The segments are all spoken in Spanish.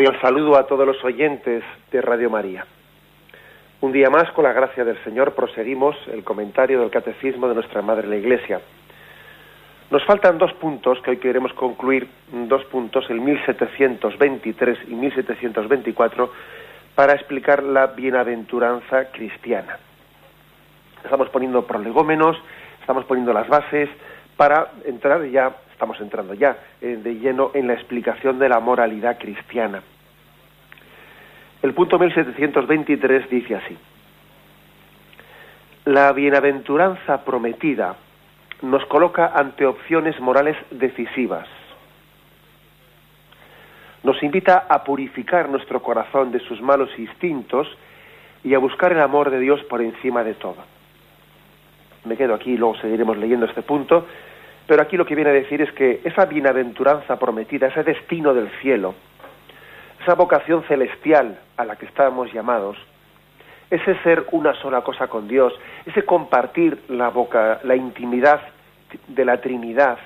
Cordial saludo a todos los oyentes de Radio María. Un día más, con la gracia del Señor, proseguimos el comentario del Catecismo de nuestra Madre la Iglesia. Nos faltan dos puntos que hoy queremos concluir, dos puntos, el 1723 y 1724, para explicar la bienaventuranza cristiana. Estamos poniendo prolegómenos, estamos poniendo las bases para entrar ya estamos entrando ya eh, de lleno en la explicación de la moralidad cristiana. El punto 1723 dice así, la bienaventuranza prometida nos coloca ante opciones morales decisivas. Nos invita a purificar nuestro corazón de sus malos instintos y a buscar el amor de Dios por encima de todo. Me quedo aquí, luego seguiremos leyendo este punto pero aquí lo que viene a decir es que esa bienaventuranza prometida, ese destino del cielo, esa vocación celestial a la que estamos llamados, ese ser una sola cosa con Dios, ese compartir la, boca, la intimidad de la Trinidad,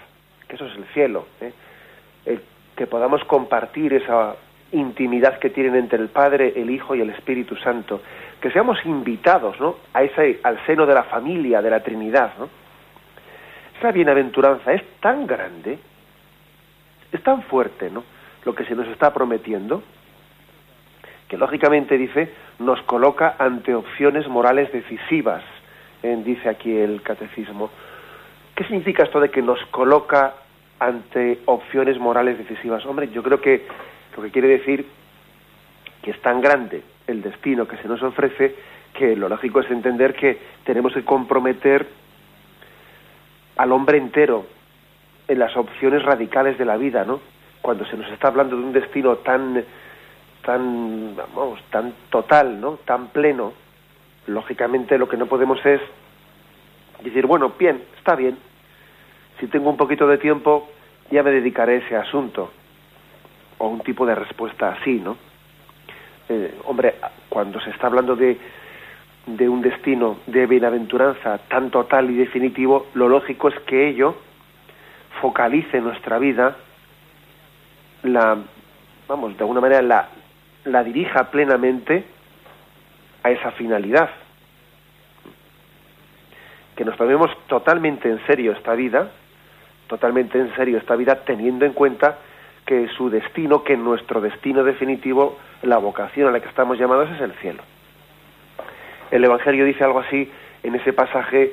que eso es el cielo, ¿eh? que podamos compartir esa intimidad que tienen entre el Padre, el Hijo y el Espíritu Santo, que seamos invitados ¿no? a ese, al seno de la familia de la Trinidad, ¿no? Bienaventuranza es tan grande, es tan fuerte, ¿no? Lo que se nos está prometiendo, que lógicamente dice, nos coloca ante opciones morales decisivas, dice aquí el catecismo. ¿Qué significa esto de que nos coloca ante opciones morales decisivas? Hombre, yo creo que lo que quiere decir que es tan grande el destino que se nos ofrece que lo lógico es entender que tenemos que comprometer al hombre entero en las opciones radicales de la vida, ¿no? Cuando se nos está hablando de un destino tan tan vamos, tan total, ¿no? Tan pleno, lógicamente lo que no podemos es decir, bueno, bien, está bien. Si tengo un poquito de tiempo, ya me dedicaré a ese asunto. O un tipo de respuesta así, ¿no? Eh, hombre, cuando se está hablando de de un destino de bienaventuranza tan total y definitivo, lo lógico es que ello focalice nuestra vida, la, vamos, de alguna manera la, la dirija plenamente a esa finalidad. Que nos tomemos totalmente en serio esta vida, totalmente en serio esta vida, teniendo en cuenta que su destino, que nuestro destino definitivo, la vocación a la que estamos llamados es el cielo. El Evangelio dice algo así en ese pasaje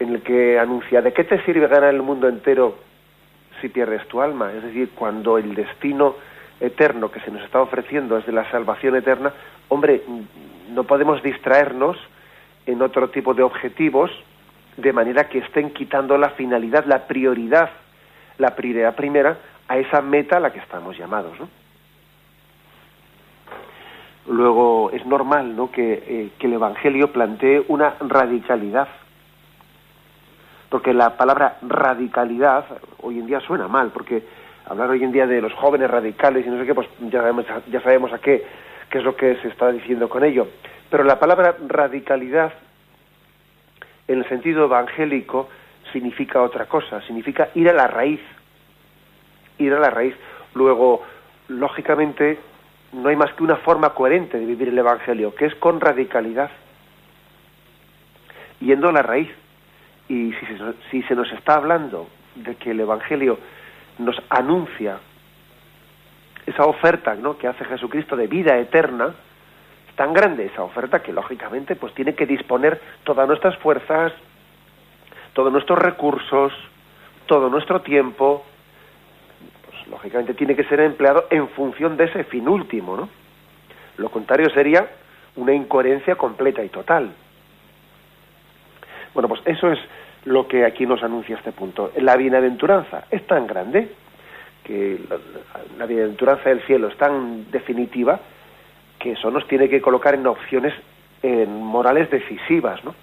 en el que anuncia, ¿de qué te sirve ganar el mundo entero si pierdes tu alma? Es decir, cuando el destino eterno que se nos está ofreciendo es de la salvación eterna, hombre, no podemos distraernos en otro tipo de objetivos de manera que estén quitando la finalidad, la prioridad, la prioridad primera a esa meta a la que estamos llamados, ¿no? Luego es normal ¿no? Eh, que, el Evangelio plantee una radicalidad. Porque la palabra radicalidad hoy en día suena mal, porque hablar hoy en día de los jóvenes radicales y no sé qué, pues ya sabemos, ya sabemos a qué, qué es lo que se está diciendo con ello. Pero la palabra radicalidad, en el sentido evangélico, significa otra cosa, significa ir a la raíz. Ir a la raíz. Luego, lógicamente, no hay más que una forma coherente de vivir el Evangelio, que es con radicalidad, yendo a la raíz. Y si se, nos está hablando de que el Evangelio nos anuncia esa oferta ¿no? que hace Jesucristo de vida eterna, es tan grande esa oferta que lógicamente pues tiene que disponer todas nuestras fuerzas, todos nuestros recursos, todo nuestro tiempo, lógicamente tiene que ser empleado en función de ese fin último, ¿no? Lo contrario sería una incoherencia completa y total. Bueno, pues eso es lo que aquí nos anuncia este punto. La bienaventuranza es tan grande que la, bienaventuranza del cielo es tan definitiva que eso nos tiene que colocar en opciones en morales decisivas, ¿no?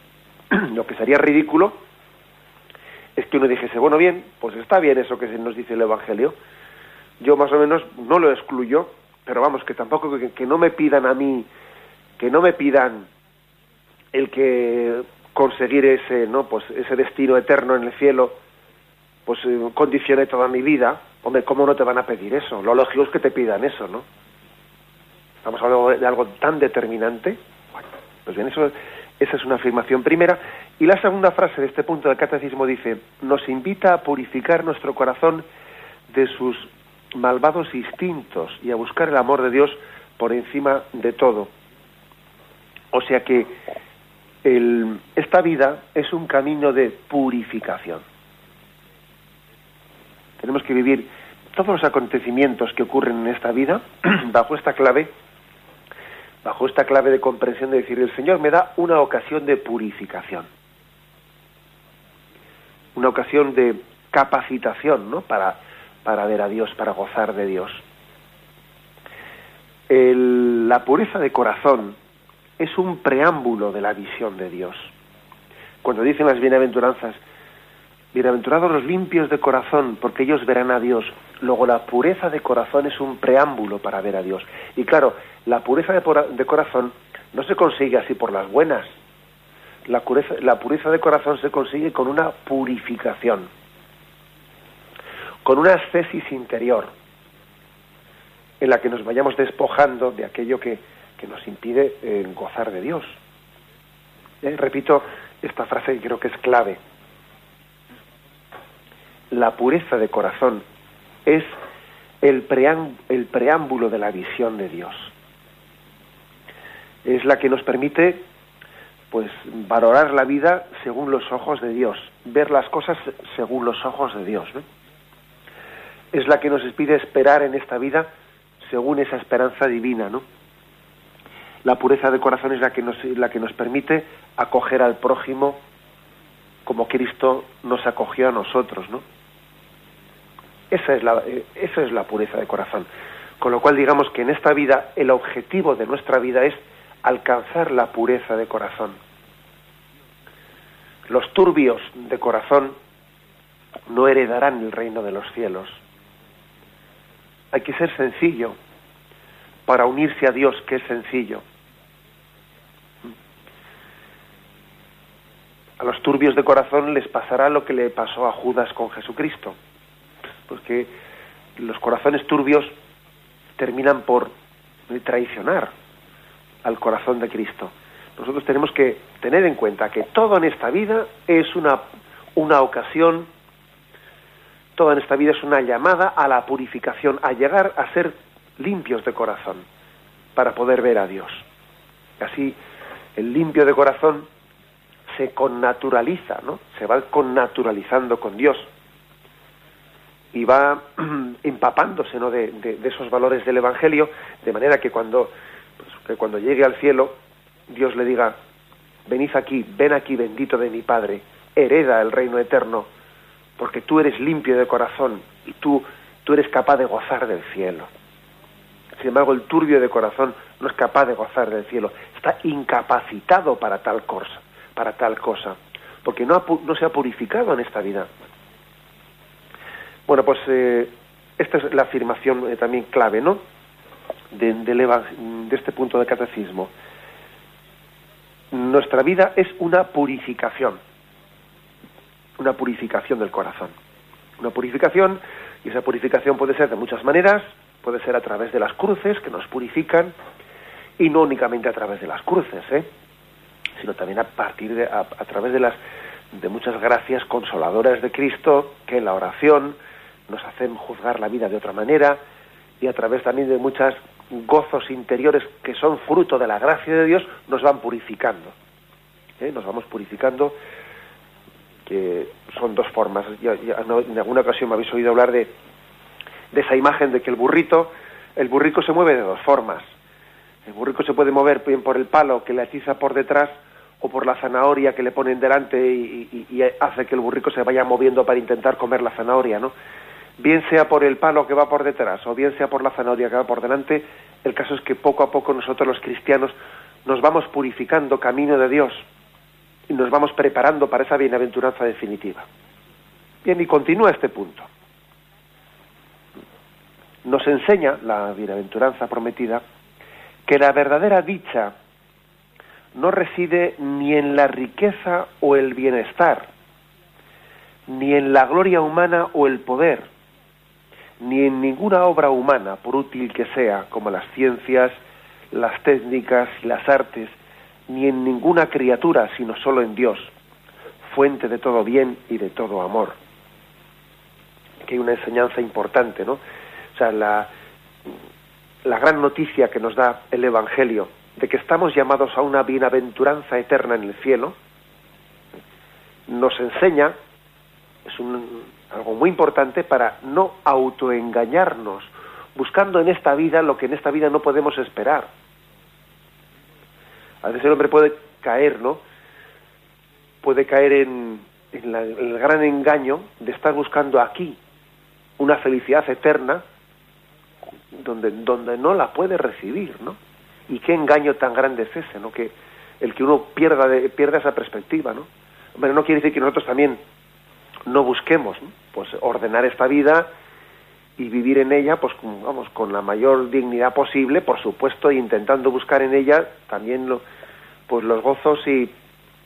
lo que sería ridículo es que uno dijese, bueno, bien, pues está bien eso que nos dice el Evangelio, yo más o menos no lo excluyo, pero vamos, que tampoco que, no me pidan a mí, que no me pidan el que conseguir ese, ¿no? Pues ese destino eterno en el cielo, pues eh, condicione toda mi vida, hombre, ¿cómo no te van a pedir eso? Lo lógico es que te pidan eso, ¿no? Estamos hablando de algo tan determinante. Bueno, pues bien, eso, esa es una afirmación primera. Y la segunda frase de este punto del catecismo dice, nos invita a purificar nuestro corazón de sus malvados instintos y a buscar el amor de Dios por encima de todo. O sea que esta vida es un camino de purificación. Tenemos que vivir todos los acontecimientos que ocurren en esta vida bajo esta clave, bajo esta clave de comprensión de decir, el Señor me da una ocasión de purificación, una ocasión de capacitación, ¿no? Para para ver a Dios, para gozar de Dios. la pureza de corazón es un preámbulo de la visión de Dios. Cuando dicen las bienaventuranzas, bienaventurados los limpios de corazón, porque ellos verán a Dios. Luego la pureza de corazón es un preámbulo para ver a Dios. Y claro, la pureza de, corazón no se consigue así por las buenas. La la pureza de corazón se consigue con una purificación con una ascesis interior en la que nos vayamos despojando de aquello que, nos impide eh, gozar de Dios. Eh, repito esta frase que creo que es clave. La pureza de corazón es el, preámbulo de la visión de Dios. Es la que nos permite pues valorar la vida según los ojos de Dios, ver las cosas según los ojos de Dios. Es la que nos pide esperar en esta vida según esa esperanza divina, ¿no? La pureza de corazón es la que nos, la que nos permite acoger al prójimo como Cristo nos acogió a nosotros, ¿no? Esa es la, esa es la pureza de corazón. Con lo cual digamos que en esta vida el objetivo de nuestra vida es alcanzar la pureza de corazón. Los turbios de corazón no heredarán el reino de los cielos hay que ser sencillo para unirse a Dios, que es sencillo. A los turbios de corazón les pasará lo que le pasó a Judas con Jesucristo, porque los corazones turbios terminan por traicionar al corazón de Cristo. Nosotros tenemos que tener en cuenta que todo en esta vida es una, una ocasión Toda esta vida es una llamada a la purificación, a llegar a ser limpios de corazón, para poder ver a Dios. Así, el limpio de corazón se connaturaliza, ¿no? Se va connaturalizando con Dios y va empapándose, ¿no? De, esos valores del Evangelio, de manera que cuando, pues, que cuando llegue al cielo, Dios le diga, venid aquí, ven aquí, bendito de mi Padre, hereda el reino eterno porque tú eres limpio de corazón y tú, tú eres capaz de gozar del cielo. Sin embargo, el turbio de corazón no es capaz de gozar del cielo, está incapacitado para tal cosa, para tal cosa, porque no, no se ha purificado en esta vida. Bueno, pues eh, esta es la afirmación eh, también clave, ¿no? De, de este punto de catecismo. Nuestra vida es una purificación una purificación del corazón. Una purificación, y esa purificación puede ser de muchas maneras, puede ser a través de las cruces que nos purifican, y no únicamente a través de las cruces, ¿eh? sino también a partir de, a, través de las de muchas gracias consoladoras de Cristo que en la oración nos hacen juzgar la vida de otra manera y a través también de muchos gozos interiores que son fruto de la gracia de Dios nos van purificando. ¿eh? Nos vamos purificando que son dos formas. Ya, en alguna ocasión me habéis oído hablar de, de esa imagen de que el burrito, el burrico se mueve de dos formas. El burrico se puede mover bien por el palo que le atiza por detrás o por la zanahoria que le ponen delante y, y, hace que el burrico se vaya moviendo para intentar comer la zanahoria, ¿no? Bien sea por el palo que va por detrás o bien sea por la zanahoria que va por delante, el caso es que poco a poco nosotros los cristianos nos vamos purificando camino de Dios y nos vamos preparando para esa bienaventuranza definitiva. Bien, y continúa este punto. Nos enseña la bienaventuranza prometida que la verdadera dicha no reside ni en la riqueza o el bienestar, ni en la gloria humana o el poder, ni en ninguna obra humana, por útil que sea, como las ciencias, las técnicas y las artes, ni en ninguna criatura, sino solo en Dios, fuente de todo bien y de todo amor. Que hay una enseñanza importante, ¿no? O sea, la, la gran noticia que nos da el Evangelio de que estamos llamados a una bienaventuranza eterna en el cielo, nos enseña, es un, algo muy importante para no autoengañarnos, buscando en esta vida lo que en esta vida no podemos esperar. A veces el hombre puede caer, ¿no? Puede caer en, en el gran engaño de estar buscando aquí una felicidad eterna donde, donde no la puede recibir, ¿no? Y qué engaño tan grande es ese, ¿no? Que el que uno pierda, de, pierda esa perspectiva, ¿no? Hombre, no quiere decir que nosotros también no busquemos, pues ordenar esta vida y vivir en ella, pues con, vamos, con la mayor dignidad posible, por supuesto, e intentando buscar en ella también lo, pues los gozos y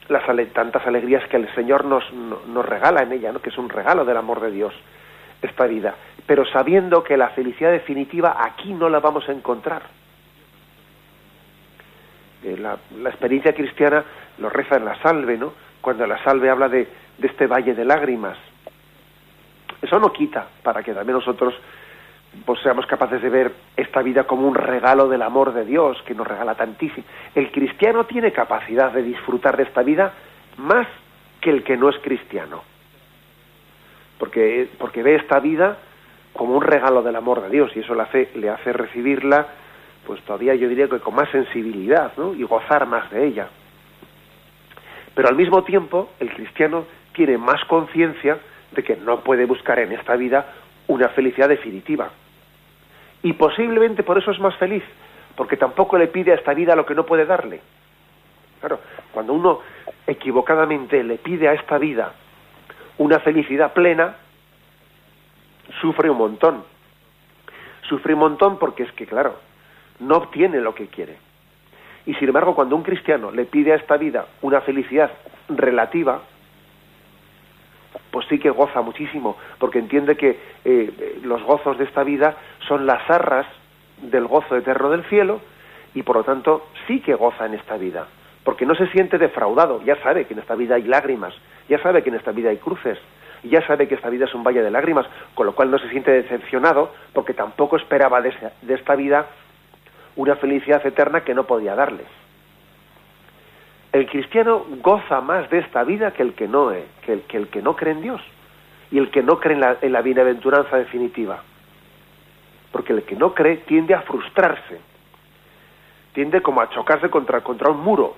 las tantas alegrías que el Señor nos, nos regala en ella, ¿no? que es un regalo del amor de Dios esta vida, pero sabiendo que la felicidad definitiva aquí no la vamos a encontrar. Eh, la, experiencia cristiana lo reza en la salve, ¿no? Cuando la salve habla de, de este valle de lágrimas. Eso no quita para que también nosotros pues seamos capaces de ver esta vida como un regalo del amor de Dios que nos regala tantísimo. El cristiano tiene capacidad de disfrutar de esta vida más que el que no es cristiano porque, porque ve esta vida como un regalo del amor de Dios y eso le hace, le hace recibirla, pues todavía yo diría que con más sensibilidad ¿no? y gozar más de ella. Pero al mismo tiempo el cristiano tiene más conciencia de que no puede buscar en esta vida una felicidad definitiva. Y posiblemente por eso es más feliz, porque tampoco le pide a esta vida lo que no puede darle. Claro, cuando uno equivocadamente le pide a esta vida una felicidad plena, sufre un montón. Sufre un montón porque es que, claro, no obtiene lo que quiere. Y sin embargo, cuando un cristiano le pide a esta vida una felicidad relativa, pues sí que goza muchísimo, porque entiende que eh, los gozos de esta vida son las arras del gozo eterno del cielo, y por lo tanto sí que goza en esta vida porque no se siente defraudado, ya sabe que en esta vida hay lágrimas, ya sabe que en esta vida hay cruces, ya sabe que esta vida es un valle de lágrimas, con lo cual no se siente decepcionado porque tampoco esperaba de, esta vida una felicidad eterna que no podía darles. El cristiano goza más de esta vida que el que no, eh, que el, que no cree en Dios y el que no cree en la, en la bienaventuranza definitiva. Porque el que no cree tiende a frustrarse, tiende como a chocarse contra, contra un muro,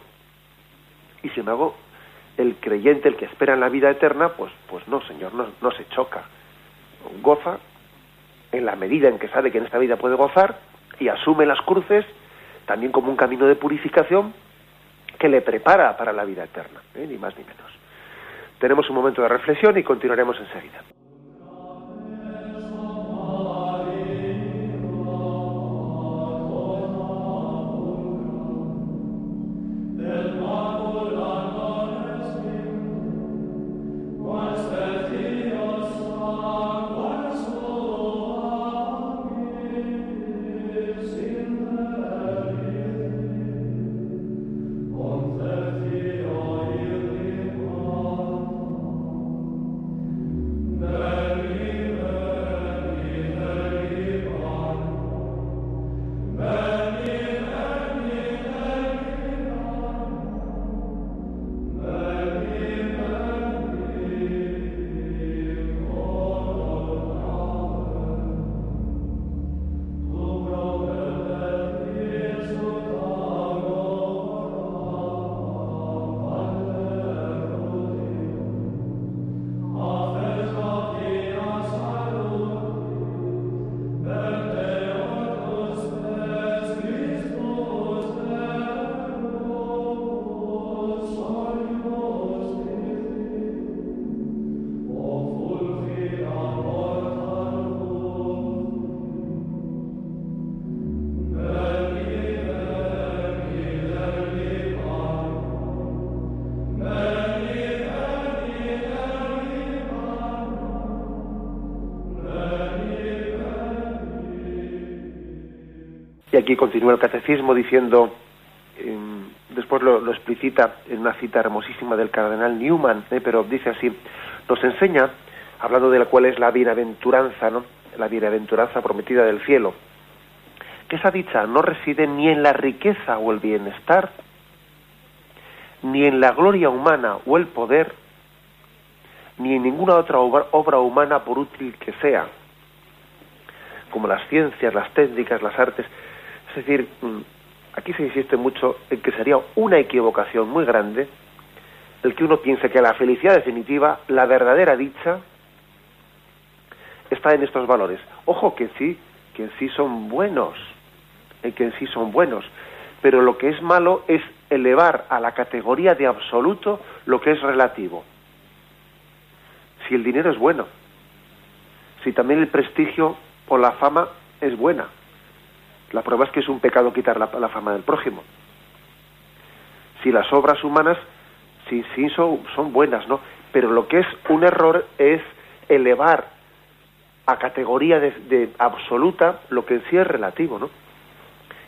y sin embargo, el creyente, el que espera en la vida eterna, pues, pues no, Señor, no, no se choca. Goza en la medida en que sabe que en esta vida puede gozar y asume las cruces también como un camino de purificación que le prepara para la vida eterna, ¿eh? ni más ni menos. Tenemos un momento de reflexión y continuaremos enseguida. Aquí continúa el catecismo diciendo, em, después lo, explicita en una cita hermosísima del cardenal Newman, ¿eh? pero dice así, nos enseña, hablando de la cual es la bienaventuranza, ¿no? la bienaventuranza prometida del cielo, que esa dicha no reside ni en la riqueza o el bienestar, ni en la gloria humana o el poder, ni en ninguna otra obra, humana por útil que sea, como las ciencias, las técnicas, las artes. Es decir, mm, aquí se insiste mucho en que sería una equivocación muy grande el que uno piense que la felicidad definitiva, la verdadera dicha, está en estos valores. Ojo que sí, que en sí son buenos, eh, que en sí son buenos, pero lo que es malo es elevar a la categoría de absoluto lo que es relativo. Si el dinero es bueno, si también el prestigio o la fama es buena, la prueba es que es un pecado quitar la, fama del prójimo. Si las obras humanas, sí, sí son, son buenas, ¿no? Pero lo que es un error es elevar a categoría de, absoluta lo que en sí es relativo, ¿no?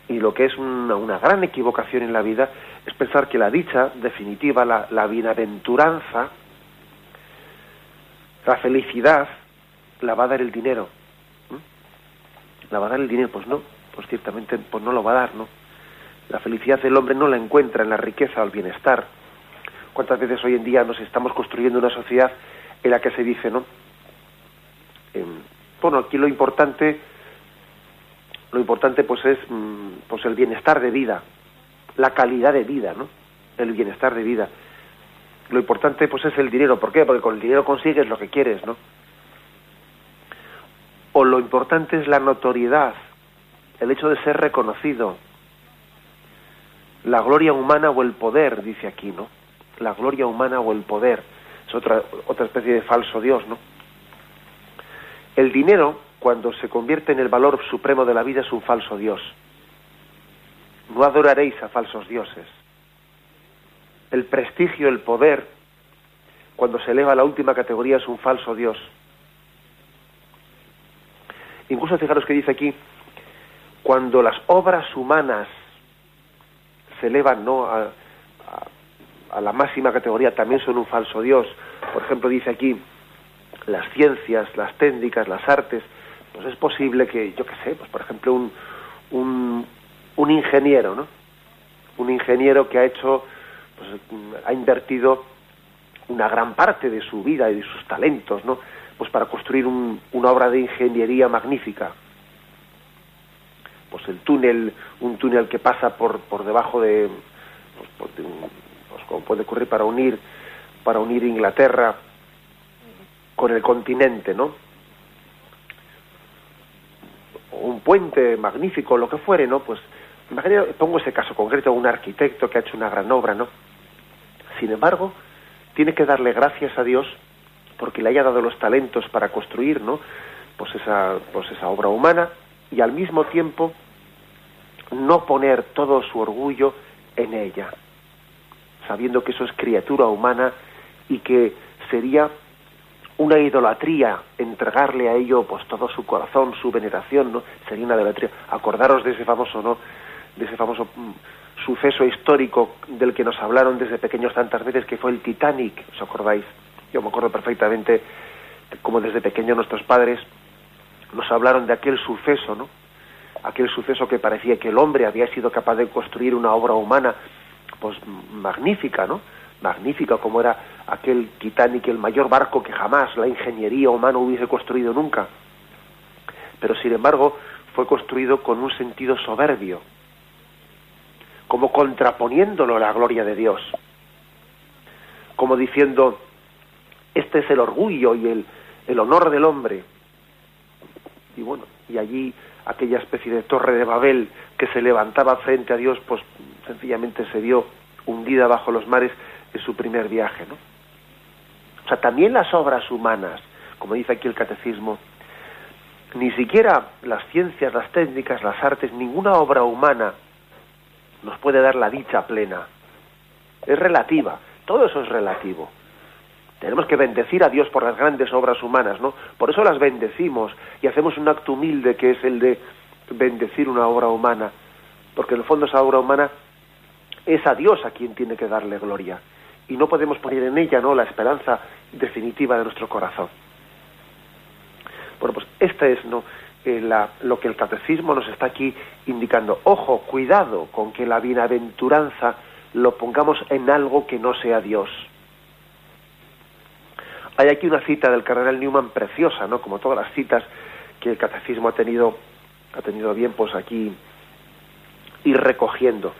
Y lo que es una, gran equivocación en la vida es pensar que la dicha definitiva, la, la bienaventuranza, la felicidad, la va a dar el dinero. ¿La va a dar el dinero? Pues no, pues ciertamente pues no lo va a dar, ¿no? La felicidad del hombre no la encuentra en la riqueza o el bienestar. ¿Cuántas veces hoy en día nos estamos construyendo una sociedad en la que se dice, ¿no? bueno, aquí lo importante, lo importante pues es mm, pues el bienestar de vida, la calidad de vida, ¿no? El bienestar de vida. Lo importante pues es el dinero. ¿Por qué? Porque con el dinero consigues lo que quieres, ¿no? O lo importante es la notoriedad, el hecho de ser reconocido, la gloria humana o el poder, dice aquí, ¿no? La gloria humana o el poder. Es otra, otra especie de falso Dios, ¿no? El dinero, cuando se convierte en el valor supremo de la vida, es un falso Dios. No adoraréis a falsos dioses. El prestigio, el poder, cuando se eleva a la última categoría, es un falso Dios. Incluso fijaros que dice aquí, cuando las obras humanas se elevan ¿no? a, a la máxima categoría, también son un falso Dios. Por ejemplo, dice aquí, las ciencias, las técnicas, las artes, pues es posible que, yo qué sé, pues por ejemplo un, un, un ingeniero, ¿no? Un ingeniero que ha hecho, pues ha invertido una gran parte de su vida y de sus talentos, ¿no? Pues para construir un, una obra de ingeniería magnífica. Pues el túnel, un túnel que pasa por, por debajo de, pues, pues como puede ocurrir para unir, para unir Inglaterra con el continente, ¿no? un puente magnífico, lo que fuere, ¿no? Pues pongo ese caso concreto, un arquitecto que ha hecho una gran obra, ¿no? Sin embargo, tiene que darle gracias a Dios porque le haya dado los talentos para construir, ¿no? Pues esa, pues esa obra humana y al mismo tiempo no poner todo su orgullo en ella, sabiendo que eso es criatura humana y que sería una idolatría, entregarle a ello pues todo su corazón, su veneración, ¿no? Sería una idolatría. Acordaros de ese famoso, ¿no? De ese famoso mm, suceso histórico del que nos hablaron desde pequeños tantas veces, que fue el Titanic, ¿os acordáis? Yo me acuerdo perfectamente como desde pequeño nuestros padres nos hablaron de aquel suceso, ¿no? Aquel suceso que parecía que el hombre había sido capaz de construir una obra humana, pues magnífica, ¿no? magnífica como era aquel Titanic, el mayor barco que jamás la ingeniería humana hubiese construido nunca. Pero sin embargo fue construido con un sentido soberbio, como contraponiéndolo a la gloria de Dios, como diciendo, este es el orgullo y el, el honor del hombre. Y bueno, y allí aquella especie de torre de Babel que se levantaba frente a Dios, pues sencillamente se vio hundida bajo los mares en su primer viaje, ¿no? O sea, también las obras humanas, como dice aquí el catecismo, ni siquiera las ciencias, las técnicas, las artes, ninguna obra humana nos puede dar la dicha plena. Es relativa, todo eso es relativo. Tenemos que bendecir a Dios por las grandes obras humanas, ¿no? Por eso las bendecimos y hacemos un acto humilde que es el de bendecir una obra humana porque en el fondo esa obra humana es a Dios a quien tiene que darle gloria y no podemos poner en ella no la esperanza definitiva de nuestro corazón. Bueno, pues esta es no eh, lo que el catecismo nos está aquí indicando. Ojo, cuidado con que la bienaventuranza lo pongamos en algo que no sea Dios. Hay aquí una cita del cardenal Newman preciosa, ¿no? Como todas las citas que el catecismo ha tenido ha tenido bien pues aquí ir recogiendo.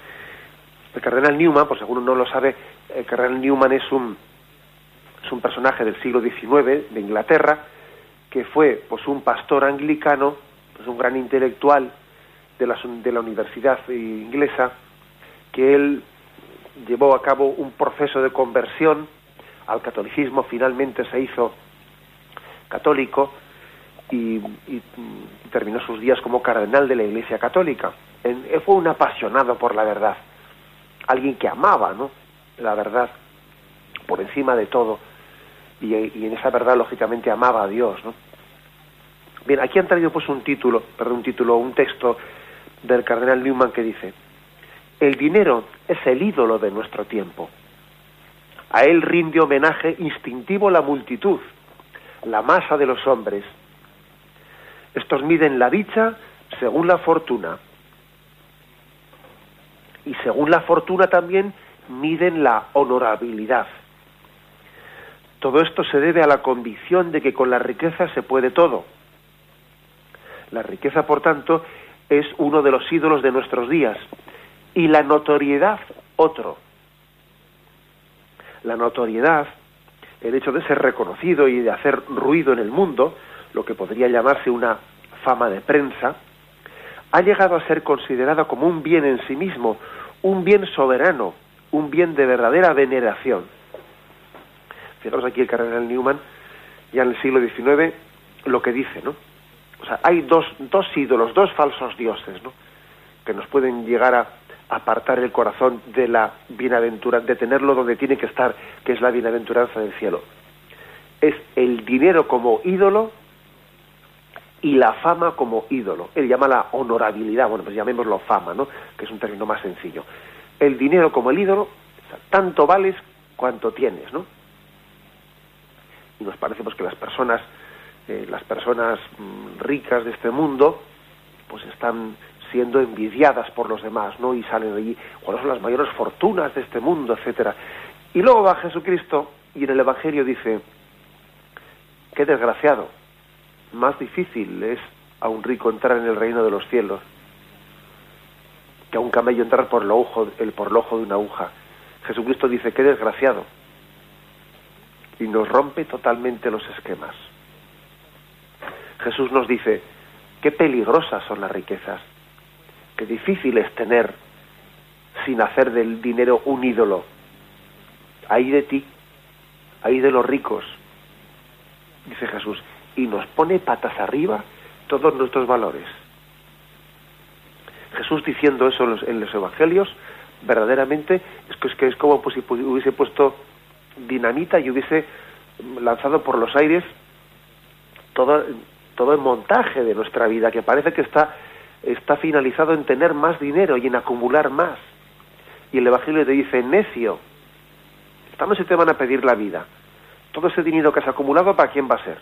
El cardenal Newman, por seguro no lo sabe, el cardenal Newman es un, es un personaje del siglo XIX de Inglaterra que fue pues un pastor anglicano, pues un gran intelectual de la, de la universidad inglesa, que él llevó a cabo un proceso de conversión al catolicismo, finalmente se hizo católico y, terminó sus días como cardenal de la Iglesia Católica. él fue un apasionado por la verdad, alguien que amaba, ¿no? La verdad por encima de todo y, en esa verdad lógicamente amaba a Dios, ¿no? Bien, aquí han traído pues un título, perdón, un título, un texto del cardenal Newman que dice: El dinero es el ídolo de nuestro tiempo. A él rinde homenaje instintivo la multitud, la masa de los hombres. Estos miden la dicha según la fortuna. Y según la fortuna también miden la honorabilidad. Todo esto se debe a la convicción de que con la riqueza se puede todo. La riqueza, por tanto, es uno de los ídolos de nuestros días y la notoriedad otro. La notoriedad, el hecho de ser reconocido y de hacer ruido en el mundo, lo que podría llamarse una fama de prensa, ha llegado a ser considerada como un bien en sí mismo, un bien soberano, un bien de verdadera veneración. Fijaros aquí el cardenal Newman, ya en el siglo XIX, lo que dice, ¿no? O sea, hay dos, dos ídolos, dos falsos dioses, ¿no? Que nos pueden llegar a apartar el corazón de la bienaventuranza, de tenerlo donde tiene que estar, que es la bienaventuranza del cielo. Es el dinero como ídolo y la fama como ídolo. Él llama la honorabilidad, bueno, pues llamémoslo fama, ¿no? Que es un término más sencillo. El dinero como el ídolo, tanto vales cuanto tienes, ¿no? Y nos parece pues que las personas eh, las personas mm, ricas de este mundo pues están siendo envidiadas por los demás, ¿no? Y salen allí, cuáles son las mayores fortunas de este mundo, etcétera. Y luego va Jesucristo y en el Evangelio dice, qué desgraciado, más difícil es a un rico entrar en el reino de los cielos que a un camello entrar por, lo ojo, el, por el ojo de una aguja. Jesucristo dice, qué desgraciado. Y nos rompe totalmente los esquemas. Jesús nos dice, qué peligrosas son las riquezas, qué difícil es tener sin hacer del dinero un ídolo. Ahí de ti, ahí de los ricos, dice Jesús, y nos pone patas arriba todos nuestros valores. Jesús diciendo eso en los, evangelios, verdaderamente es es que es como pues, si hubiese puesto dinamita y hubiese lanzado por los aires todo, todo el montaje de nuestra vida, que parece que está, está finalizado en tener más dinero y en acumular más. Y el Evangelio te dice, necio, esta noche te van a pedir la vida. Todo ese dinero que has acumulado, ¿para quién va a ser?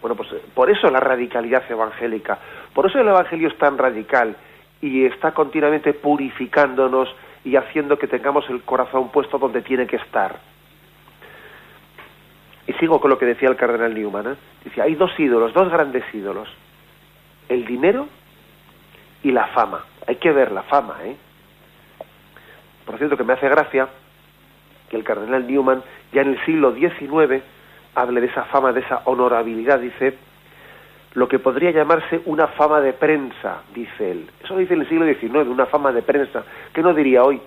Bueno, pues eh, por eso la radicalidad evangélica, por eso el Evangelio es tan radical y está continuamente purificándonos y haciendo que tengamos el corazón puesto donde tiene que estar. Y sigo con lo que decía el cardenal Newman. ¿eh? Dice, hay dos ídolos, dos grandes ídolos. El dinero y la fama. Hay que ver la fama. ¿eh? Por cierto, que me hace gracia que el cardenal Newman ya en el siglo XIX hable de esa fama, de esa honorabilidad, dice, lo que podría llamarse una fama de prensa, dice él. Eso dice en el siglo XIX, una fama de prensa. ¿Qué no diría hoy?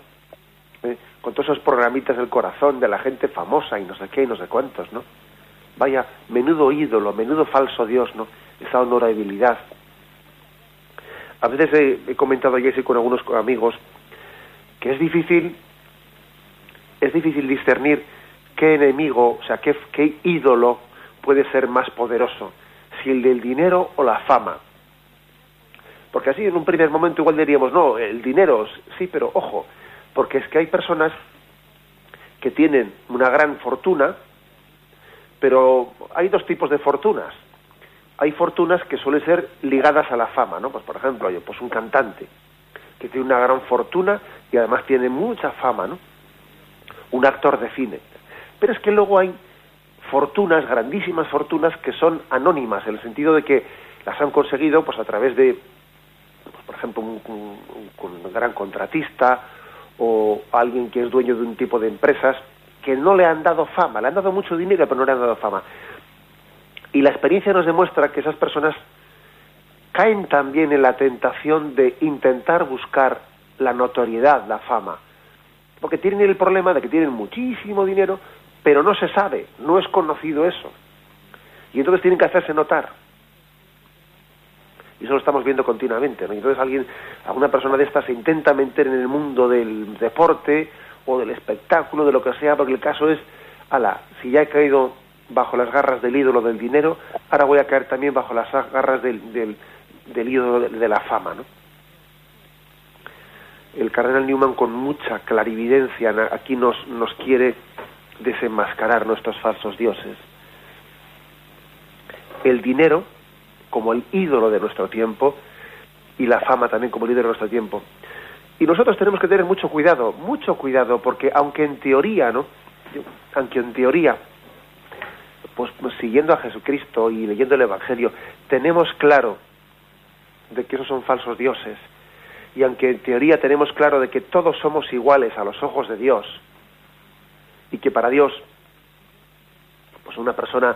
¿eh? con todos esos programitas del corazón de la gente famosa y no sé qué y no sé cuántos, ¿no? Vaya, menudo ídolo, menudo falso Dios, ¿no? Esa honorabilidad. A veces he, comentado ayer con algunos amigos que es difícil, es difícil discernir qué enemigo, o sea, qué, qué ídolo puede ser más poderoso, si el del dinero o la fama. Porque así en un primer momento igual diríamos, no, el dinero, sí, pero ojo, porque es que hay personas que tienen una gran fortuna, pero hay dos tipos de fortunas. Hay fortunas que suelen ser ligadas a la fama, ¿no? Pues por ejemplo, pues un cantante que tiene una gran fortuna y además tiene mucha fama, ¿no? Un actor de cine. Pero es que luego hay fortunas, grandísimas fortunas, que son anónimas, en el sentido de que las han conseguido pues a través de, pues, por ejemplo, un, gran contratista o alguien que es dueño de un tipo de empresas que no le han dado fama, le han dado mucho dinero pero no le han dado fama. Y la experiencia nos demuestra que esas personas caen también en la tentación de intentar buscar la notoriedad, la fama, porque tienen el problema de que tienen muchísimo dinero, pero no se sabe, no es conocido eso. Y entonces tienen que hacerse notar. Y eso lo estamos viendo continuamente. ¿no? Y entonces alguien, alguna persona de estas se intenta meter en el mundo del deporte o del espectáculo, de lo que sea, porque el caso es, ala, si ya he caído bajo las garras del ídolo del dinero, ahora voy a caer también bajo las garras del, del, ídolo de la fama, ¿no? El cardenal Newman con mucha clarividencia aquí nos, nos quiere desenmascarar nuestros falsos dioses. El dinero como el ídolo de nuestro tiempo y la fama también como el ídolo de nuestro tiempo. Y nosotros tenemos que tener mucho cuidado, mucho cuidado, porque aunque en teoría, ¿no? Aunque en teoría, pues, pues siguiendo a Jesucristo y leyendo el Evangelio, tenemos claro de que esos son falsos dioses, y aunque en teoría tenemos claro de que todos somos iguales a los ojos de Dios, y que para Dios, pues una persona,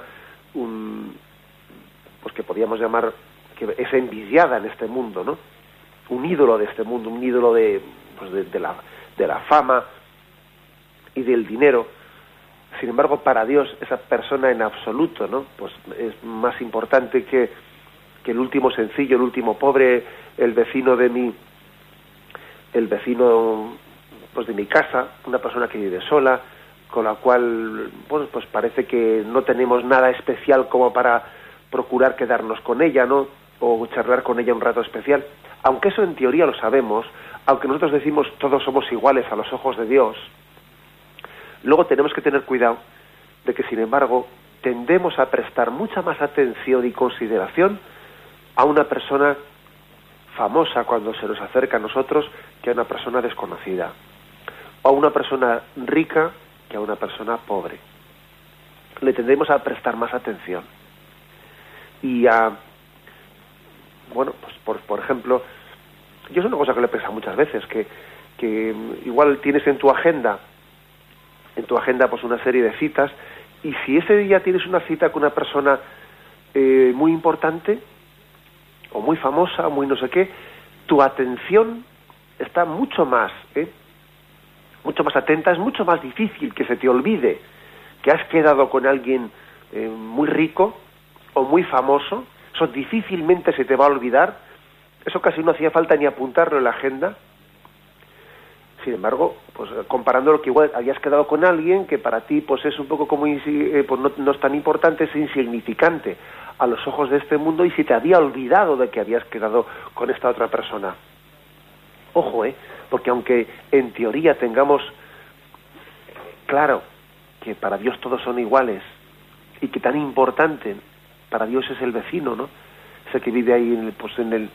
un, pues que podríamos llamar que es envidiada en este mundo, ¿no? Un ídolo de este mundo, un ídolo de, pues de, la, de la fama y del dinero. Sin embargo, para Dios esa persona en absoluto, ¿no? Pues es más importante que, que el último sencillo, el último pobre, el vecino de mi, el vecino pues de mi casa, una persona que vive sola, con la cual, bueno, pues parece que no tenemos nada especial como para procurar quedarnos con ella, ¿no? O charlar con ella un rato especial. Aunque eso en teoría lo sabemos, aunque nosotros decimos todos somos iguales a los ojos de Dios, luego tenemos que tener cuidado de que, sin embargo, tendemos a prestar mucha más atención y consideración a una persona famosa cuando se nos acerca a nosotros que a una persona desconocida, o a una persona rica que a una persona pobre. Le tendremos a prestar más atención. Y a, bueno, pues por, ejemplo, yo es una cosa que le he muchas veces, que, que igual tienes en tu agenda, en tu agenda pues una serie de citas, y si ese día tienes una cita con una persona eh, muy importante, o muy famosa, muy no sé qué, tu atención está mucho más, ¿eh? mucho más atenta, es mucho más difícil que se te olvide que has quedado con alguien eh, muy rico o muy famoso, eso difícilmente se te va a olvidar, eso casi no hacía falta ni apuntarlo en la agenda. Sin embargo, pues comparando lo que igual habías quedado con alguien que para ti pues es un poco como eh, pues no, no, es tan importante, es insignificante a los ojos de este mundo y si te había olvidado de que habías quedado con esta otra persona. Ojo, eh, porque aunque en teoría tengamos claro que para Dios todos son iguales y que tan importante para Dios es el vecino, ¿no? Ese que vive ahí en el, pues en el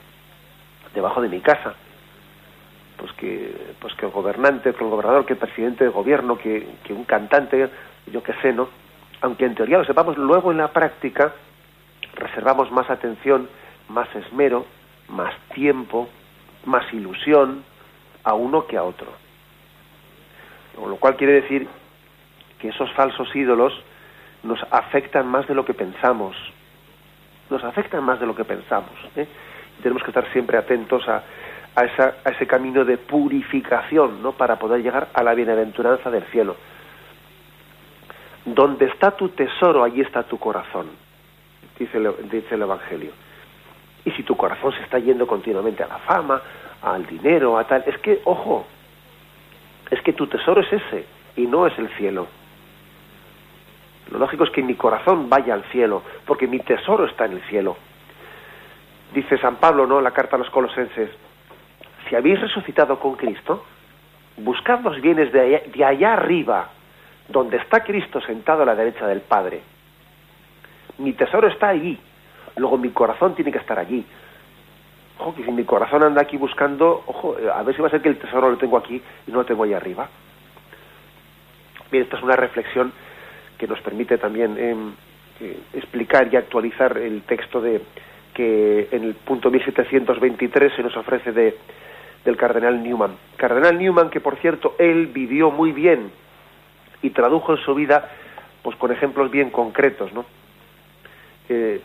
debajo de mi casa. Pues que pues que el gobernante, que el gobernador, que el presidente de gobierno, que, que un cantante, yo qué sé, ¿no? Aunque en teoría lo sepamos, luego en la práctica reservamos más atención, más esmero, más tiempo, más ilusión, a uno que a otro. Lo cual quiere decir que esos falsos ídolos nos afectan más de lo que pensamos. Nos afectan más de lo que pensamos. ¿eh? tenemos que estar siempre atentos a, a, a ese camino de purificación, ¿no? Para poder llegar a la bienaventuranza del cielo. Donde está tu tesoro, allí está tu corazón, dice dice el Evangelio. Y si tu corazón se está yendo continuamente a la fama, al dinero, a tal. Es que, ojo, es que tu tesoro es ese y no es el cielo. Lo lógico es que mi corazón vaya al cielo, porque mi tesoro está en el cielo. dice San Pablo, ¿no? En la carta a los colosenses, si habéis resucitado con Cristo, buscad los bienes de allá, de allá arriba, donde está Cristo sentado a la derecha del Padre. Mi tesoro está allí, luego mi corazón tiene que estar allí. Ojo, que si mi corazón anda aquí buscando, ojo, a ver si va a ser que el tesoro lo tengo aquí y no lo tengo ahí arriba. Bien, esta es una reflexión que nos permite también em, eh, explicar y actualizar el texto de que en el punto 1723 se nos ofrece de, del cardenal Newman. Cardenal Newman, que por cierto, él vivió muy bien y tradujo en su vida pues con ejemplos bien concretos, ¿no? Eh,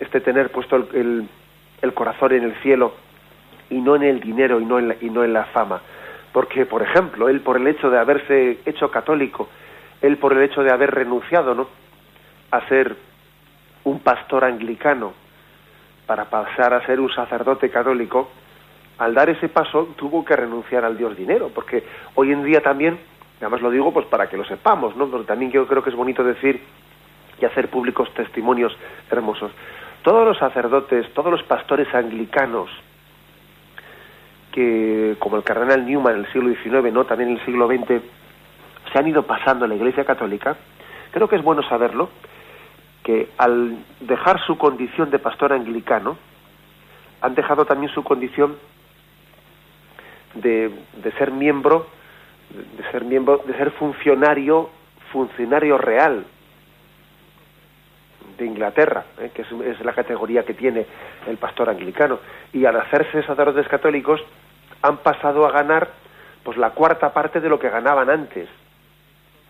este tener puesto el, el, corazón en el cielo y no en el dinero y no en, la, y no en la fama. Porque, por ejemplo, él por el hecho de haberse hecho católico, él por el hecho de haber renunciado, ¿no? a ser un pastor anglicano para pasar a ser un sacerdote católico, al dar ese paso tuvo que renunciar al Dios dinero, porque hoy en día también además lo digo pues para que lo sepamos, ¿no? Porque también yo creo que es bonito decir y hacer públicos testimonios hermosos. Todos los sacerdotes, todos los pastores anglicanos, que como el cardenal Newman en el siglo XIX, ¿no? también en el siglo XX, se han ido pasando a la Iglesia Católica, creo que es bueno saberlo, que al dejar su condición de pastor anglicano, han dejado también su condición de, de ser miembro de ser miembro, de ser funcionario, funcionario real de Inglaterra, ¿eh? que es, la categoría que tiene el pastor anglicano. Y al hacerse sacerdotes católicos han pasado a ganar pues la cuarta parte de lo que ganaban antes.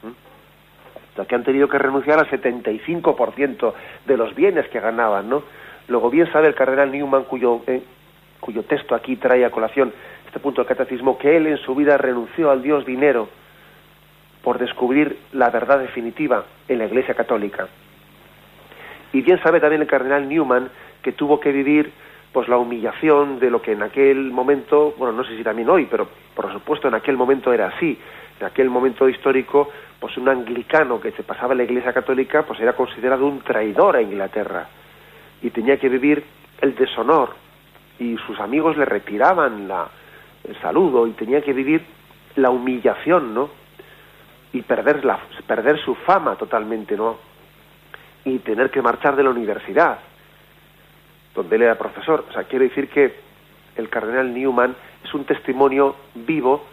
¿Mm? que han tenido que renunciar al 75% de los bienes que ganaban, ¿no? Luego bien sabe el cardenal Newman, cuyo, eh, cuyo texto aquí trae a colación este punto del catecismo, que él en su vida renunció al Dios dinero por descubrir la verdad definitiva en la Iglesia Católica. Y bien sabe también el cardenal Newman que tuvo que vivir pues la humillación de lo que en aquel momento, bueno, no sé si también hoy, pero por supuesto en aquel momento era así. En aquel momento histórico, pues un anglicano que se pasaba en la Iglesia Católica, pues era considerado un traidor a Inglaterra y tenía que vivir el deshonor y sus amigos le retiraban la, el saludo y tenía que vivir la humillación, ¿no? Y perder, la, perder su fama totalmente, ¿no? Y tener que marchar de la universidad, donde él era profesor. O sea, quiero decir que el cardenal Newman es un testimonio vivo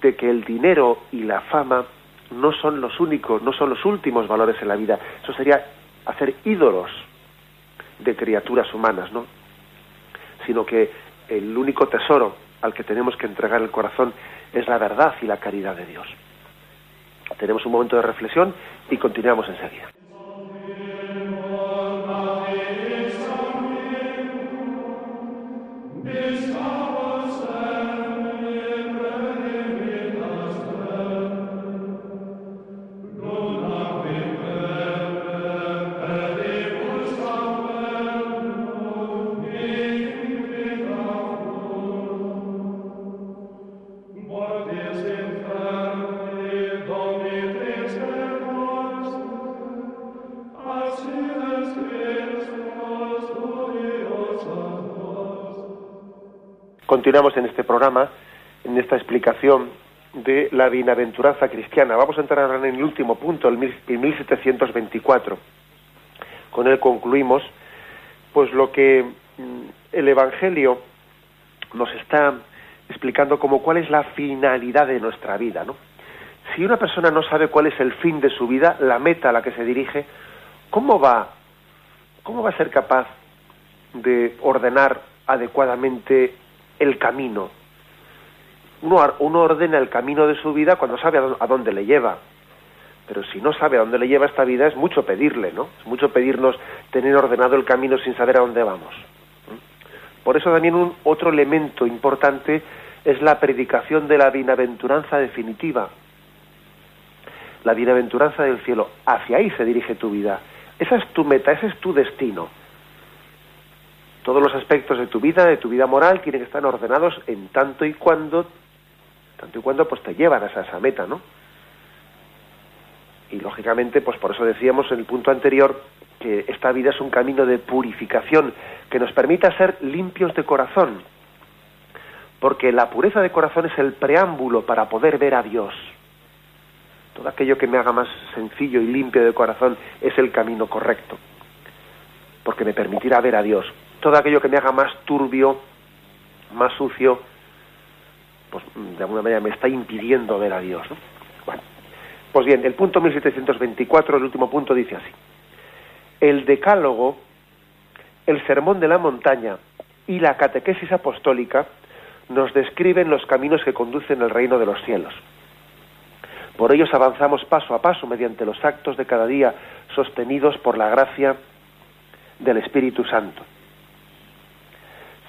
de que el dinero y la fama no son los únicos, no son los últimos valores en la vida. Eso sería hacer ídolos de criaturas humanas, ¿no? Sino que el único tesoro al que tenemos que entregar el corazón es la verdad y la caridad de Dios. Tenemos un momento de reflexión y continuamos enseguida. Continuamos en este programa, en esta explicación de la bienaventuranza cristiana. Vamos a entrar ahora en el último punto, el 1724. Con él concluimos, pues lo que mm, el Evangelio nos está explicando como cuál es la finalidad de nuestra vida. Si una persona no sabe cuál es el fin de su vida, la meta a la que se dirige, ¿cómo va, cómo va a ser capaz de ordenar adecuadamente el camino. Uno, uno ordena el camino de su vida cuando sabe a dónde le lleva. Pero si no sabe a dónde le lleva esta vida, es mucho pedirle, ¿no? Es mucho pedirnos tener ordenado el camino sin saber a dónde vamos. Por eso también un otro elemento importante es la predicación de la bienaventuranza definitiva. La bienaventuranza del cielo. Hacia ahí se dirige tu vida. Esa es tu meta, ese es tu destino todos los aspectos de tu vida, de tu vida moral, tienen que estar ordenados en tanto y cuando, tanto y cuando pues te llevan a esa, meta, ¿no? Y lógicamente, pues por eso decíamos en el punto anterior que esta vida es un camino de purificación que nos permita ser limpios de corazón, porque la pureza de corazón es el preámbulo para poder ver a Dios. Todo aquello que me haga más sencillo y limpio de corazón es el camino correcto, porque me permitirá ver a Dios. Todo aquello que me haga más turbio, más sucio, pues de alguna manera me está impidiendo ver a Dios. Bueno, pues bien, el punto 1724, el último punto, dice así. El decálogo, el sermón de la montaña y la catequesis apostólica nos describen los caminos que conducen al reino de los cielos. Por ellos avanzamos paso a paso mediante los actos de cada día sostenidos por la gracia del Espíritu Santo.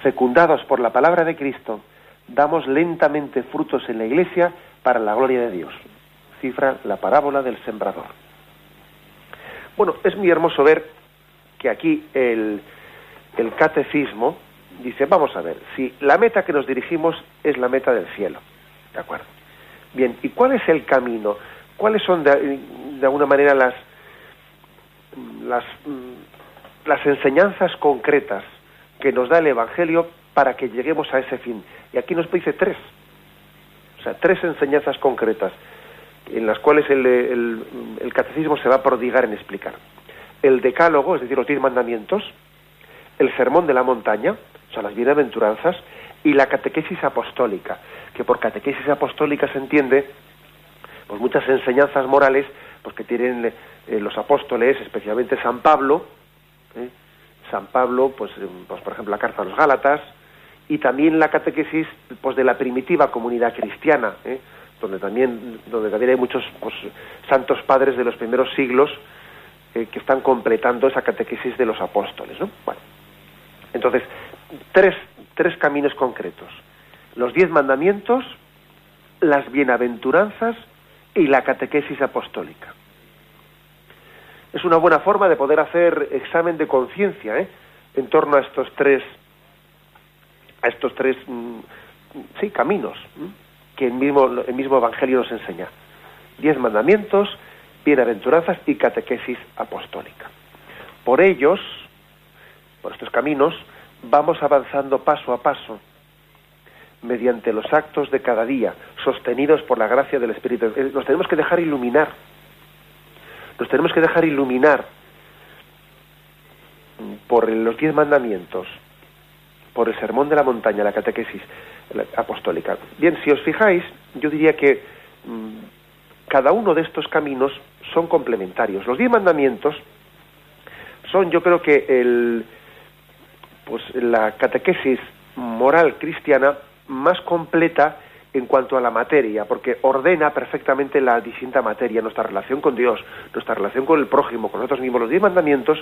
Fecundados por la palabra de Cristo, damos lentamente frutos en la Iglesia para la gloria de Dios. Cifra la parábola del sembrador. Bueno, es muy hermoso ver que aquí el, catecismo dice, vamos a ver, si la meta que nos dirigimos es la meta del cielo, ¿de acuerdo? Bien, ¿y cuál es el camino? ¿Cuáles son de, alguna manera las, las, mm, las enseñanzas concretas que nos da el Evangelio para que lleguemos a ese fin? Y aquí nos dice tres, o sea, tres enseñanzas concretas en las cuales el, catecismo se va a prodigar en explicar. El decálogo, es decir, los diez mandamientos, el sermón de la montaña, o sea, las bienaventuranzas, y la catequesis apostólica, que por catequesis apostólica se entiende pues muchas enseñanzas morales pues que tienen eh, los apóstoles, especialmente San Pablo, ¿eh? San Pablo, pues, eh, pues, por ejemplo la carta a los Gálatas, y también la catequesis pues de la primitiva comunidad cristiana, donde también donde también hay muchos pues, santos padres de los primeros siglos que están completando esa catequesis de los apóstoles, ¿no? Bueno, entonces tres tres caminos concretos. Los diez mandamientos, las bienaventuranzas y la catequesis apostólica. Es una buena forma de poder hacer examen de conciencia ¿eh? en torno a estos tres, a estos tres mm, sí, caminos que el mismo, el mismo Evangelio nos enseña. Diez mandamientos, bienaventuranzas y catequesis apostólica. Por ellos, por estos caminos, vamos avanzando paso a paso mediante los actos de cada día, sostenidos por la gracia del Espíritu. Eh, nos tenemos que dejar iluminar. Nos tenemos que dejar iluminar por los diez mandamientos, por el sermón de la montaña, la catequesis apostólica. Bien, si os fijáis, yo diría que mm, cada uno de estos caminos son complementarios. Los diez mandamientos son, yo creo que el, pues la catequesis moral cristiana más completa en cuanto a la materia, porque ordena perfectamente la distinta materia, nuestra relación con Dios, nuestra relación con el prójimo, con nosotros mismos. Los diez mandamientos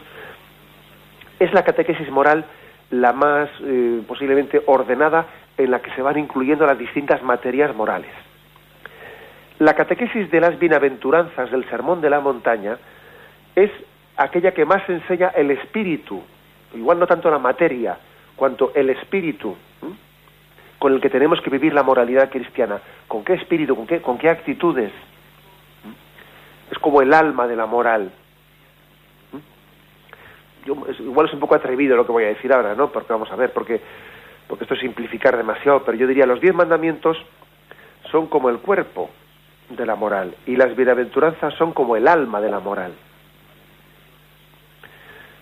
es la catequesis moral la más eh, posiblemente ordenada en la que se van incluyendo las distintas materias morales. La catequesis de las bienaventuranzas del Sermón de la Montaña es aquella que más enseña el espíritu igual no tanto la materia, cuanto el espíritu con el que tenemos que vivir la moralidad cristiana. ¿Con qué espíritu? ¿Con qué, con qué actitudes? Es como el alma de la moral. Yo, igual es un poco atrevido lo que voy a decir ahora, ¿no? Porque vamos a ver, porque, porque esto es simplificar demasiado, pero yo diría los diez mandamientos son como el cuerpo de la moral y las bienaventuranzas son como el alma de la moral.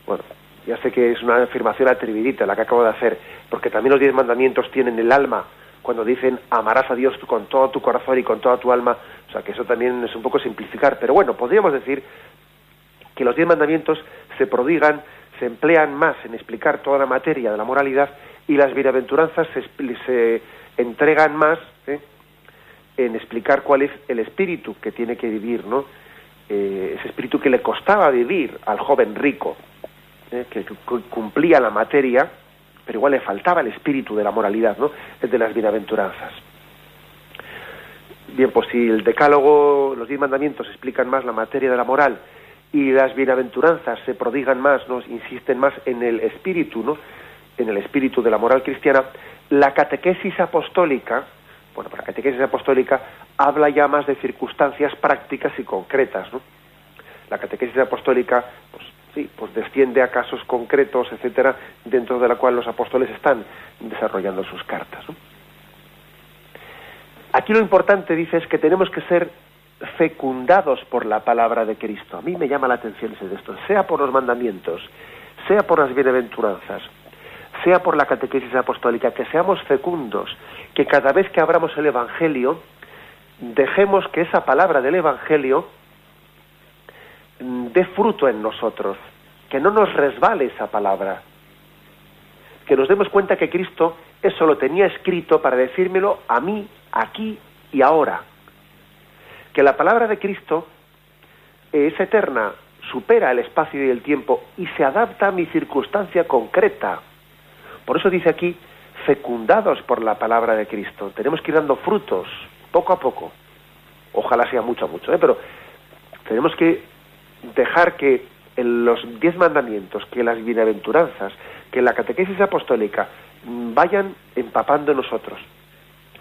Bueno, ya sé que es una afirmación atrevidita la que acabo de hacer, porque también los diez mandamientos tienen el alma cuando dicen amarás a Dios con todo tu corazón y con toda tu alma, o sea que eso también es un poco simplificar, pero bueno, podríamos decir que los diez mandamientos se prodigan, se emplean más en explicar toda la materia de la moralidad y las bienaventuranzas se, entregan más ¿eh? en explicar cuál es el espíritu que tiene que vivir, ¿no? Eh, ese espíritu que le costaba vivir al joven rico, que cumplía la materia, pero igual le faltaba el espíritu de la moralidad, ¿no? El de las bienaventuranzas. Bien, pues si el decálogo, los diez mandamientos explican más la materia de la moral y las bienaventuranzas se prodigan más, nos insisten más en el espíritu, ¿no? En el espíritu de la moral cristiana, la catequesis apostólica, bueno, para la catequesis apostólica habla ya más de circunstancias prácticas y concretas, ¿no? La catequesis apostólica, pues, sí, pues desciende a casos concretos, etcétera, dentro de la cual los apóstoles están desarrollando sus cartas. Aquí lo importante, dice, es que tenemos que ser fecundados por la palabra de Cristo. A mí me llama la atención ese de esto, sea por los mandamientos, sea por las bienaventuranzas, sea por la catequesis apostólica, que seamos fecundos, que cada vez que abramos el Evangelio, dejemos que esa palabra del Evangelio dé fruto en nosotros, que no nos resbale esa palabra, que nos demos cuenta que Cristo eso lo tenía escrito para decírmelo a mí, aquí y ahora, que la palabra de Cristo es eterna, supera el espacio y el tiempo y se adapta a mi circunstancia concreta. Por eso dice aquí, fecundados por la palabra de Cristo. Tenemos que ir dando frutos, poco a poco. Ojalá sea mucho a mucho, ¿eh? pero tenemos que dejar que los diez mandamientos, que las bienaventuranzas, que la catequesis apostólica vayan empapando nosotros.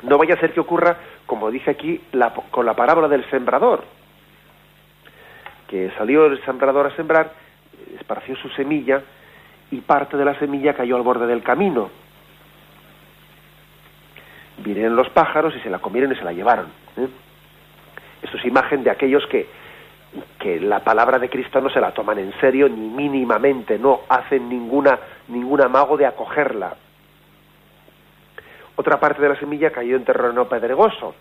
No vaya a ser que ocurra, como dice aquí, con la parábola del sembrador, que salió el sembrador a sembrar, esparció su semilla y parte de la semilla cayó al borde del camino. Vinieron los pájaros y se la comieron y se la llevaron. ¿eh? Esto es imagen de aquellos que, que la palabra de Cristo no se la toman en serio ni mínimamente, no hacen ninguna, ningún amago de acogerla. Otra parte de la semilla cayó en terreno pedregoso.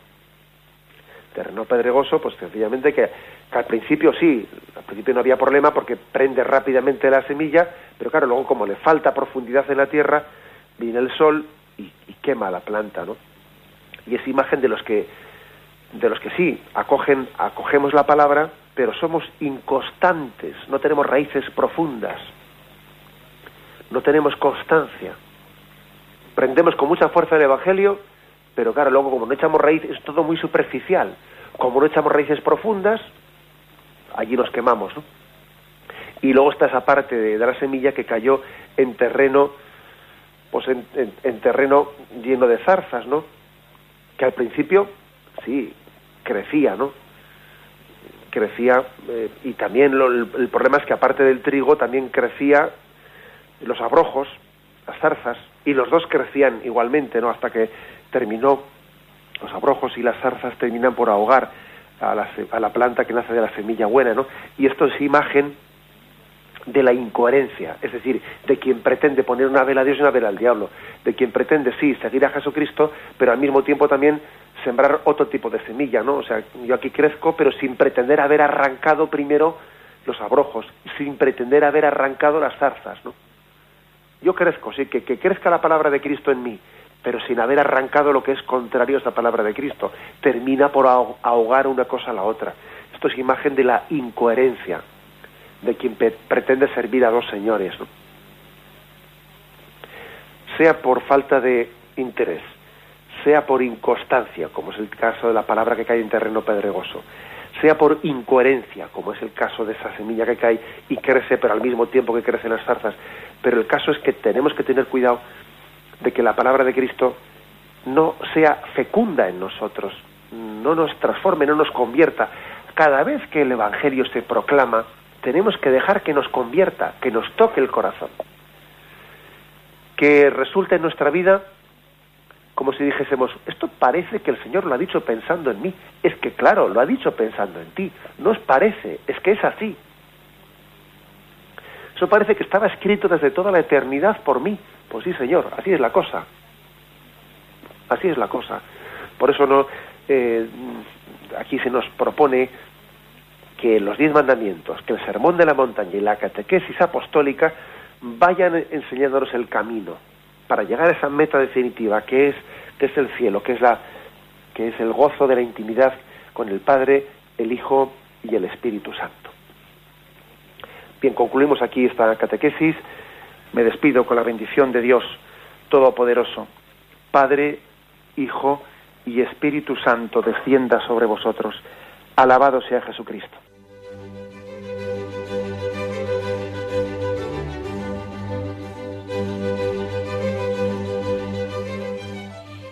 Terreno pedregoso, pues sencillamente que, al principio sí, al principio no había problema porque prende rápidamente la semilla, pero claro, luego como le falta profundidad en la tierra, viene el sol y, y quema la planta, ¿no? Y es imagen de los que de los que sí acogen, acogemos la palabra, pero somos inconstantes, no tenemos raíces profundas, no tenemos constancia. Prendemos con mucha fuerza el Evangelio, pero claro, luego como no echamos raíces, es todo muy superficial. Como no echamos raíces profundas, allí nos quemamos, ¿no? Y luego está esa parte de, la semilla que cayó en terreno, pues en terreno lleno de zarzas, ¿no? Que al principio, sí, crecía, ¿no? Crecía, eh, y también el, problema es que aparte del trigo también crecía los abrojos, las zarzas, y los dos crecían igualmente, ¿no? Hasta que terminó, los abrojos y las zarzas terminan por ahogar a la, a la planta que nace de la semilla buena, ¿no? Y esto es imagen de la incoherencia, es decir, de quien pretende poner una vela a Dios y una vela al diablo, de quien pretende, sí, seguir a Jesucristo, pero al mismo tiempo también sembrar otro tipo de semilla, ¿no? O sea, yo aquí crezco, pero sin pretender haber arrancado primero los abrojos, sin pretender haber arrancado las zarzas, ¿no? Yo crezco, sí, que, que crezca la palabra de Cristo en mí, pero sin haber arrancado lo que es contrario a esa palabra de Cristo. Termina por ahogar una cosa a la otra. Esto es imagen de la incoherencia, de quien pretende servir a dos señores, sea por falta de interés, sea por inconstancia, como es el caso de la palabra que cae en terreno pedregoso, sea por incoherencia, como es el caso de esa semilla que cae y crece, pero al mismo tiempo que crecen las zarzas. Pero el caso es que tenemos que tener cuidado de que la palabra de Cristo no sea fecunda en nosotros, no nos transforme, no nos convierta. Cada vez que el Evangelio se proclama, tenemos que dejar que nos convierta, que nos toque el corazón, que resulte en nuestra vida como si dijésemos, esto parece que el Señor lo ha dicho pensando en mí. Es que claro, lo ha dicho pensando en ti. No os parece, es que es así. Eso parece que estaba escrito desde toda la eternidad por mí. Pues sí, Señor, así es la cosa. Así es la cosa. Por eso no, eh, aquí se nos propone que los diez mandamientos, que el sermón de la montaña y la catequesis apostólica vayan enseñándonos el camino para llegar a esa meta definitiva que es, que es el cielo, que es, la, que es el gozo de la intimidad con el Padre, el Hijo y el Espíritu Santo. Bien, concluimos aquí esta catequesis. Me despido con la bendición de Dios Todopoderoso. Padre, Hijo y Espíritu Santo descienda sobre vosotros. Alabado sea Jesucristo.